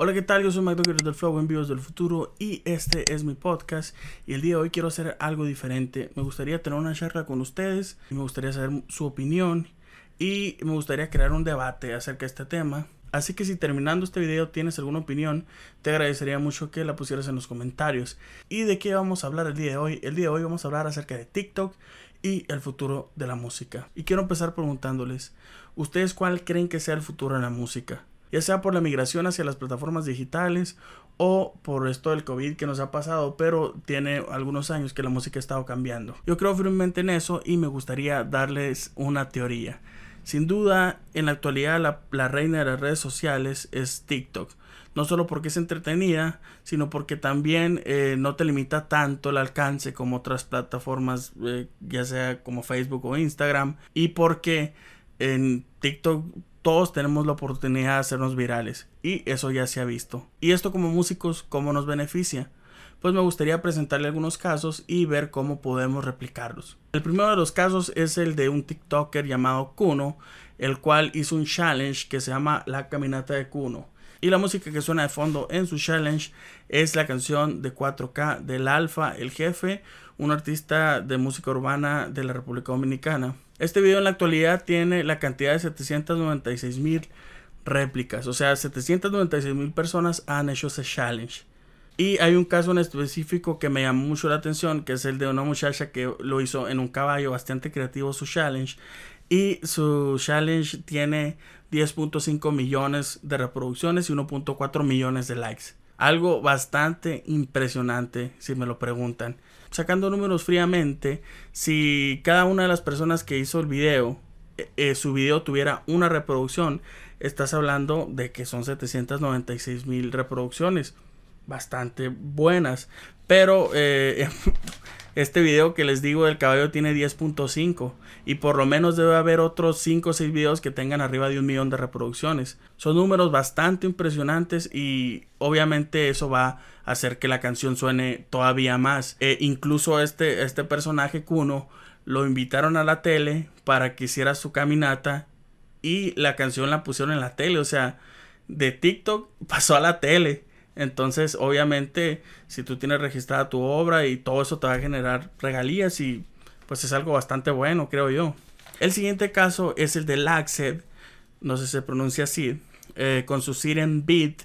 Hola, ¿qué tal? Yo soy Mike del Flow, envíos del futuro y este es mi podcast. Y el día de hoy quiero hacer algo diferente. Me gustaría tener una charla con ustedes, me gustaría saber su opinión y me gustaría crear un debate acerca de este tema. Así que si terminando este video tienes alguna opinión, te agradecería mucho que la pusieras en los comentarios. ¿Y de qué vamos a hablar el día de hoy? El día de hoy vamos a hablar acerca de TikTok y el futuro de la música. Y quiero empezar preguntándoles, ¿ustedes cuál creen que sea el futuro de la música? Ya sea por la migración hacia las plataformas digitales o por esto del COVID que nos ha pasado, pero tiene algunos años que la música ha estado cambiando. Yo creo firmemente en eso y me gustaría darles una teoría. Sin duda, en la actualidad la, reina de las redes sociales es TikTok. No solo porque es entretenida, sino porque también eh, no te limita tanto el alcance como otras plataformas, eh, ya sea como Facebook o Instagram. Y porque en TikTok todos tenemos la oportunidad de hacernos virales y eso ya se ha visto. Y esto como músicos, ¿cómo nos beneficia? Pues me gustaría presentarle algunos casos y ver cómo podemos replicarlos. El primero de los casos es el de un TikToker llamado Kuno, el cual hizo un challenge que se llama La Caminata de Kuno. Y la música que suena de fondo en su challenge es la canción de 4K del Alfa, el jefe, un artista de música urbana de la República Dominicana. Este video en la actualidad tiene la cantidad de 796 mil réplicas. O sea, 796 mil personas han hecho ese challenge. Y hay un caso en específico que me llamó mucho la atención, que es el de una muchacha que lo hizo en un caballo bastante creativo su challenge. Y su challenge tiene 10.5 millones de reproducciones y 1.4 millones de likes. Algo bastante impresionante, si me lo preguntan sacando números fríamente, si cada una de las personas que hizo el video, eh, eh, su video tuviera una reproducción, estás hablando de que son 796 mil reproducciones, bastante buenas. Pero eh, Este video que les digo del caballo tiene 10.5 y por lo menos debe haber otros 5 o 6 videos que tengan arriba de un millón de reproducciones. Son números bastante impresionantes y obviamente eso va a hacer que la canción suene todavía más. E incluso este, este personaje Kuno lo invitaron a la tele para que hiciera su caminata y la canción la pusieron en la tele. O sea, de TikTok pasó a la tele. Entonces, obviamente, si tú tienes registrada tu obra y todo eso te va a generar regalías y pues es algo bastante bueno, creo yo. El siguiente caso es el de Laxed, no sé si se pronuncia así, eh, con su Siren Beat,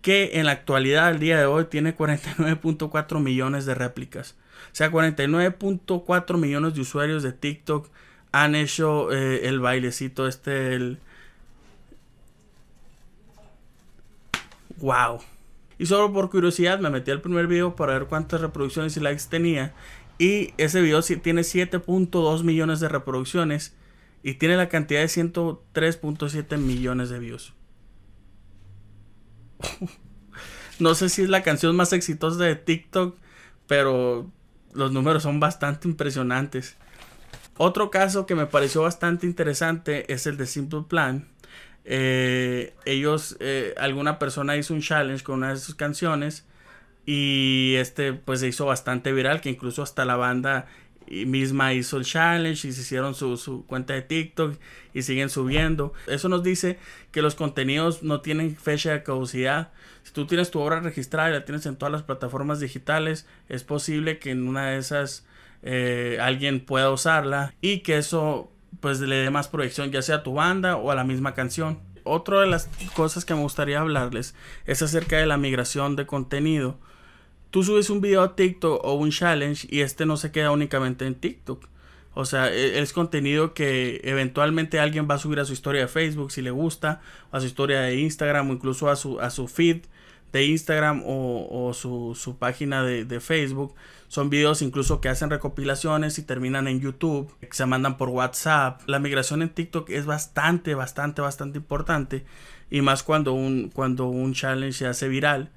que en la actualidad, al día de hoy, tiene 49.4 millones de réplicas. O sea, 49.4 millones de usuarios de TikTok han hecho eh, el bailecito este, el... ¡Wow! Y solo por curiosidad me metí al primer video para ver cuántas reproducciones y likes tenía. Y ese video tiene 7.2 millones de reproducciones y tiene la cantidad de 103.7 millones de views. no sé si es la canción más exitosa de TikTok, pero los números son bastante impresionantes. Otro caso que me pareció bastante interesante es el de Simple Plan eh, ellos, eh, alguna persona hizo un challenge con una de sus canciones y este pues se hizo bastante viral que incluso hasta la banda misma hizo el challenge y se hicieron su, su, cuenta de TikTok y siguen subiendo. Eso nos dice que los contenidos no tienen fecha de caducidad. Si tú tienes tu obra registrada y la tienes en todas las plataformas digitales, es posible que en una de esas eh, alguien pueda usarla y que eso pues le dé más proyección ya sea a tu banda o a la misma canción. Otra de las cosas que me gustaría hablarles es acerca de la migración de contenido. Tú subes un video a TikTok o un challenge y este no se queda únicamente en TikTok. O sea, e, es contenido que eventualmente alguien va a subir a su historia de Facebook si le gusta, a su historia de Instagram o incluso a su, a su feed de Instagram o, su, página de, Facebook. Son videos incluso que hacen recopilaciones y terminan en YouTube, se mandan por WhatsApp. La migración en TikTok es bastante, bastante, bastante importante. Y más cuando un, cuando un challenge se hace viral.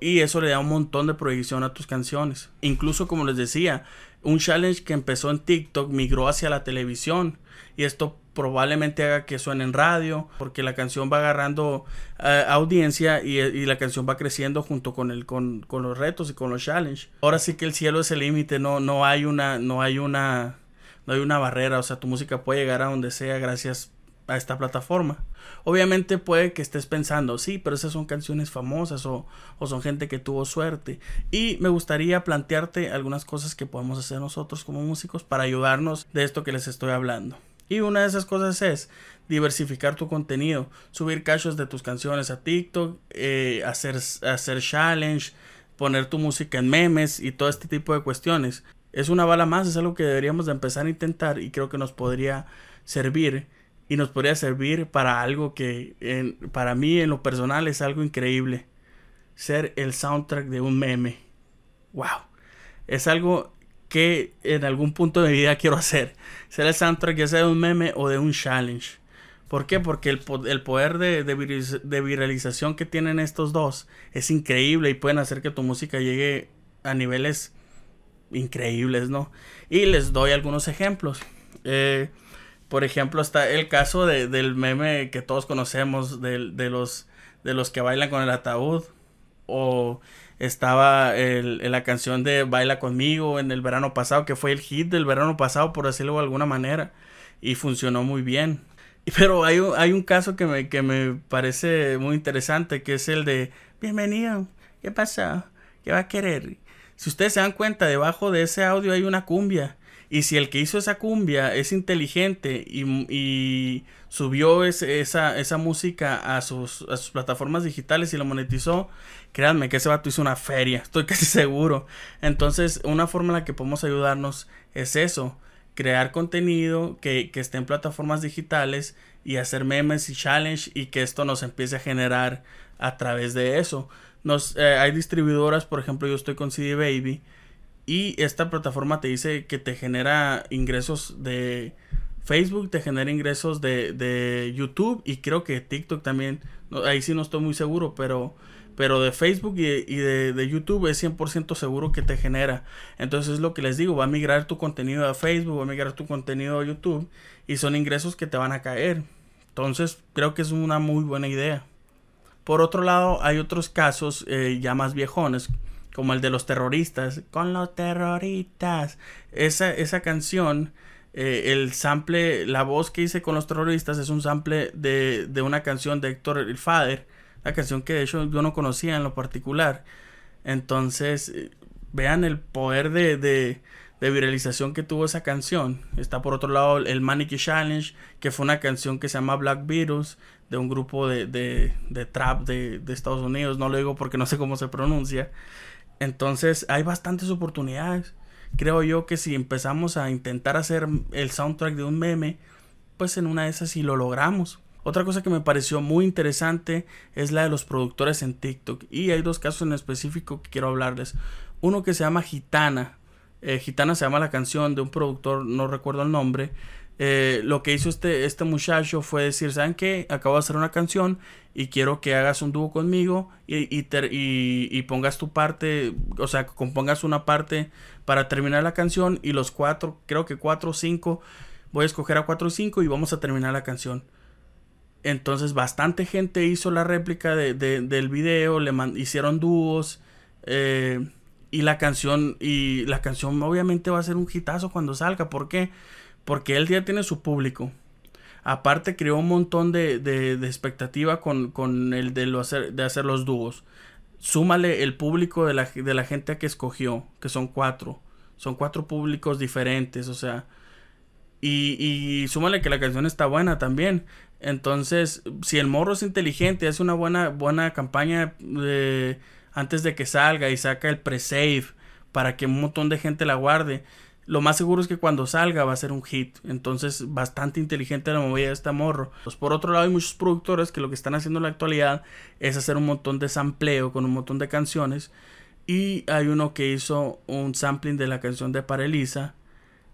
Y eso le da un montón de proyección a tus canciones. Incluso como les decía, un challenge que empezó en TikTok migró hacia la televisión. Y esto probablemente haga que suene en radio, porque la canción va agarrando eh, audiencia y, la canción va creciendo junto con, el, con, con, los retos y con los challenges. Ahora sí que el cielo es el límite, no, no hay una, no no hay una barrera, o sea, tu música puede llegar a donde sea gracias a esta plataforma. Obviamente puede que estés pensando, sí, pero esas son canciones famosas o, son gente que tuvo suerte. Y me gustaría plantearte algunas cosas que podemos hacer nosotros como músicos para ayudarnos de esto que les estoy hablando. Y una de esas cosas es diversificar tu contenido, subir cachos de tus canciones a TikTok, eh, hacer, hacer challenge, poner tu música en memes y todo este tipo de cuestiones. Es una bala más, es algo que deberíamos de empezar a intentar y creo que nos podría servir y nos podría servir para algo que para mí en lo personal es algo increíble. Ser el soundtrack de un meme. Wow. Es algo que en algún punto de mi vida quiero hacer. Ser el soundtrack ya sea de un meme o de un challenge. ¿Por qué? Porque el, poder de, de, viralización que tienen estos dos es increíble y pueden hacer que tu música llegue a niveles increíbles, ¿no? Y les doy algunos ejemplos. Eh, por ejemplo, está el caso del meme que todos conocemos de, los, de los que bailan con el ataúd. O estaba el, la canción de Baila conmigo en el verano pasado, que fue el hit del verano pasado, por decirlo de alguna manera. Y funcionó muy bien. Pero hay, hay un caso que me, que me parece muy interesante, que es el de, bienvenido, ¿qué pasa? ¿Qué va a querer? Si ustedes se dan cuenta, debajo de ese audio hay una cumbia. Y si el que hizo esa cumbia es inteligente y, subió esa, música a sus, a sus plataformas digitales y lo monetizó, créanme que ese vato hizo una feria, estoy casi seguro. Entonces, una forma en la que podemos ayudarnos es eso, crear contenido que, que esté en plataformas digitales y hacer memes y challenge y que esto nos empiece a generar a través de eso. Nos, eh, hay distribuidoras, por ejemplo, yo estoy con CD Baby y esta plataforma te dice que te genera ingresos de Facebook, te genera ingresos de, de YouTube y creo que TikTok también. ahí sí no estoy muy seguro, pero, pero de Facebook y, de, de, YouTube es 100% seguro que te genera. Entonces es lo que les digo, va a migrar tu contenido a Facebook, va a migrar tu contenido a YouTube y son ingresos que te van a caer. Entonces creo que es una muy buena idea. Por otro lado, hay otros casos eh, ya más viejones como el de los terroristas, con los terroristas. Esa, esa canción, eh, el sample, la voz que hice con los terroristas es un sample de, de una canción de Héctor el Fader, una canción que de hecho yo no conocía en lo particular. Entonces, eh, vean el poder de, de, de, viralización que tuvo esa canción. Está por otro lado el Manicky Challenge, que fue una canción que se llama Black Beatles, de un grupo de, de, trap de Estados Unidos. No lo digo porque no sé cómo se pronuncia. Entonces hay bastantes oportunidades. Creo yo que si empezamos a intentar hacer el soundtrack de un meme, pues en una de esas sí lo logramos. Otra cosa que me pareció muy interesante es la de los productores en TikTok. Y hay dos casos en específico que quiero hablarles. Uno que se llama Gitana. Eh, Gitana se llama la canción de un productor, no recuerdo el nombre, eh, lo que hizo este, este muchacho fue decir, ¿saben qué? Acabo de hacer una canción y quiero que hagas un dúo conmigo y, y, y, pongas tu parte, o sea, compongas una parte para terminar la canción y los cuatro, creo que cuatro o cinco, voy a escoger a cuatro o cinco y vamos a terminar la canción. Entonces bastante gente hizo la réplica de, del video, le hicieron dúos eh, y la canción y la canción obviamente va a ser un hitazo cuando salga. ¿Por qué? porque él ya tiene su público. Aparte creó un montón de, de, expectativa con, con, el de, lo hacer, de hacer los dúos. Súmale el público de la, de la gente que escogió, que son cuatro. Son cuatro públicos diferentes, o sea. Y, y súmale que la canción está buena también. Entonces, si el morro es inteligente, hace una buena, buena campaña de, antes de que salga y saca el pre-save para que un montón de gente la guarde lo más seguro es que cuando salga va a ser un hit. Entonces, bastante inteligente la movida de este morro. Pues por otro lado, hay muchos productores que lo que están haciendo en la actualidad es hacer un montón de sampleo con un montón de canciones. Y hay uno que hizo un sampling de la canción de Parelisa.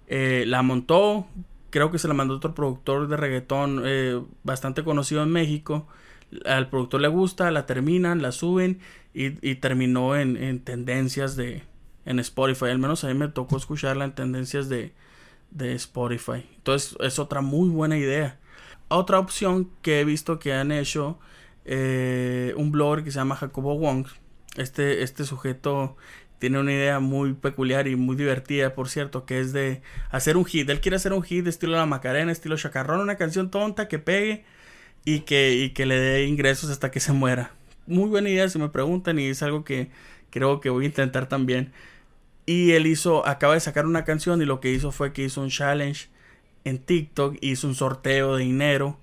Eh, la montó, creo que se la mandó otro productor de reggaetón eh, bastante conocido en México. Al productor le gusta, la terminan, la suben y, terminó en tendencias de, en Spotify. Al menos a mí me tocó escucharla en tendencias de, de Spotify. Entonces es otra muy buena idea. Otra opción que he visto que han hecho eh, un blogger que se llama Jacobo Wong. Este, este sujeto tiene una idea muy peculiar y muy divertida, por cierto, que es de hacer un hit. Él quiere hacer un hit de estilo La Macarena, estilo Chacarrón, una canción tonta que pegue y que, y que le dé ingresos hasta que se muera. Muy buena idea si me preguntan y es algo que creo que voy a intentar también. Y él hizo, acaba de sacar una canción y lo que hizo fue que hizo un challenge en TikTok, hizo un sorteo de dinero.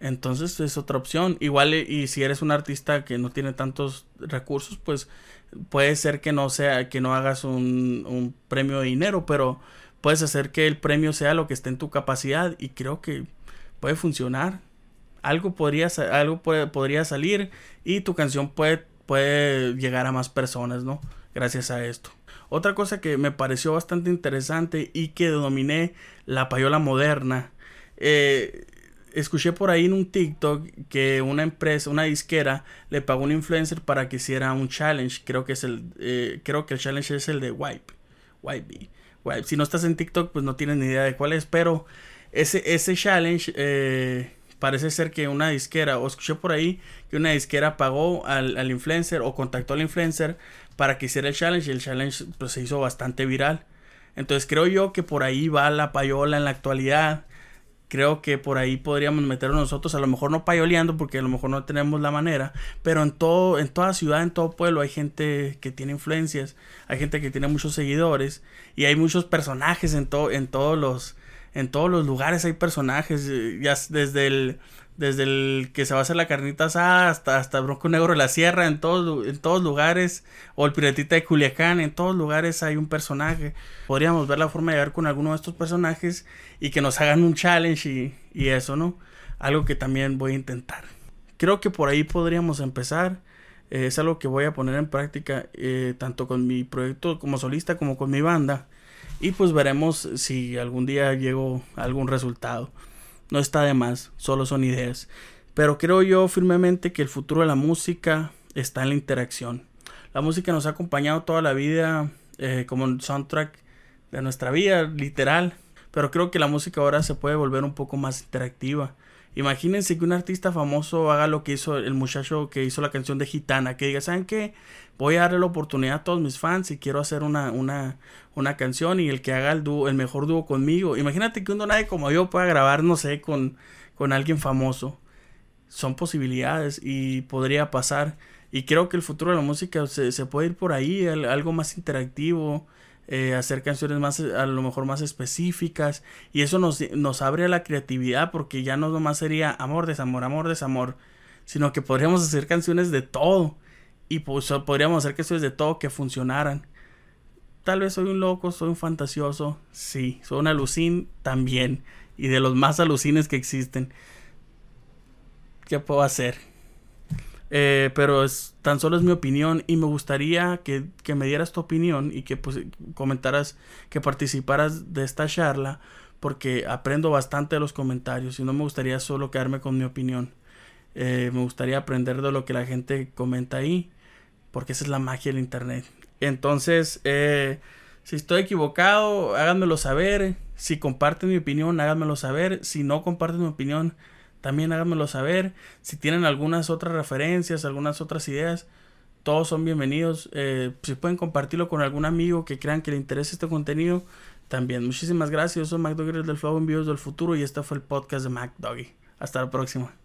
Entonces es otra opción. Igual y si eres un artista que no tiene tantos recursos, pues puede ser que no sea, que no hagas un, un premio de dinero, pero puedes hacer que el premio sea lo que esté en tu capacidad y creo que puede funcionar. Algo podría, algo podría salir y tu canción puede, puede llegar a más personas, ¿no? Gracias a esto. Otra cosa que me pareció bastante interesante y que dominé la payola moderna. Eh, escuché por ahí en un TikTok que una empresa, una disquera, le pagó a un influencer para que hiciera un challenge. Creo que es el, eh, creo que el challenge es el de Wipe. Wipe. Wipe. Si no estás en TikTok, pues no tienes ni idea de cuál es. Pero ese, ese challenge eh, parece ser que una disquera, o escuché por ahí que una disquera pagó al, al influencer o contactó al influencer para que hiciera el challenge y el challenge pues, se hizo bastante viral. Entonces creo yo que por ahí va la payola en la actualidad creo que por ahí podríamos meternos nosotros, a lo mejor no payoleando porque a lo mejor no tenemos la manera, pero en todo, en toda ciudad, en todo pueblo hay gente que tiene influencias, hay gente que tiene muchos seguidores y hay muchos personajes en todo, en todos los, en todos los lugares hay personajes, eh, ya desde el desde el que se va a hacer la carnita asada hasta, hasta Bronco Negro de la Sierra, en todos, en todos lugares, o el Piratita de Culiacán, en todos lugares hay un personaje. Podríamos ver la forma de llegar con alguno de estos personajes y que nos hagan un challenge y, eso, ¿no? Algo que también voy a intentar. Creo que por ahí podríamos empezar. Eh, es algo que voy a poner en práctica eh, tanto con mi proyecto como solista como con mi banda. Y pues veremos si algún día llego algún resultado no está de más, solo son ideas. Pero creo yo firmemente que el futuro de la música está en la interacción. La música nos ha acompañado toda la vida eh, como un soundtrack de nuestra vida, literal. Pero creo que la música ahora se puede volver un poco más interactiva. Imagínense que un artista famoso haga lo que hizo el muchacho que hizo la canción de Gitana, que diga, ¿saben qué? Voy a darle la oportunidad a todos mis fans y quiero hacer una, una, una canción y el que haga el, dúo, el mejor dúo conmigo. Imagínate que un nadie como yo pueda grabar, no sé, con, con alguien famoso. Son posibilidades y podría pasar. Y creo que el futuro de la música se, se puede ir por ahí, algo más interactivo eh, hacer canciones más, a lo mejor más específicas. Y eso nos, nos abre a la creatividad porque ya no nomás sería amor, desamor, amor, desamor. Sino que podríamos hacer canciones de todo. Y pues podríamos hacer canciones de todo que funcionaran. Tal vez soy un loco, soy un fantasioso. Sí, soy un alucín también. Y de los más alucines que existen. ¿Qué puedo hacer? Eh, pero es, tan solo es mi opinión y me gustaría que, que, me dieras tu opinión y que pues, comentaras, que participaras de esta charla porque aprendo bastante de los comentarios y no me gustaría solo quedarme con mi opinión. Eh, me gustaría aprender de lo que la gente comenta ahí porque esa es la magia del internet. Entonces, eh, si estoy equivocado, háganmelo saber. Si comparten mi opinión, háganmelo saber. Si no comparten mi opinión, también háganmelo saber. Si tienen algunas otras referencias, algunas otras ideas, todos son bienvenidos. Eh, si pueden compartirlo con algún amigo que crean que le interese este contenido, también. Muchísimas gracias. Yo soy MacDoggy del Flow Envíos del Futuro y este fue el podcast de MacDoggy. Hasta la próxima.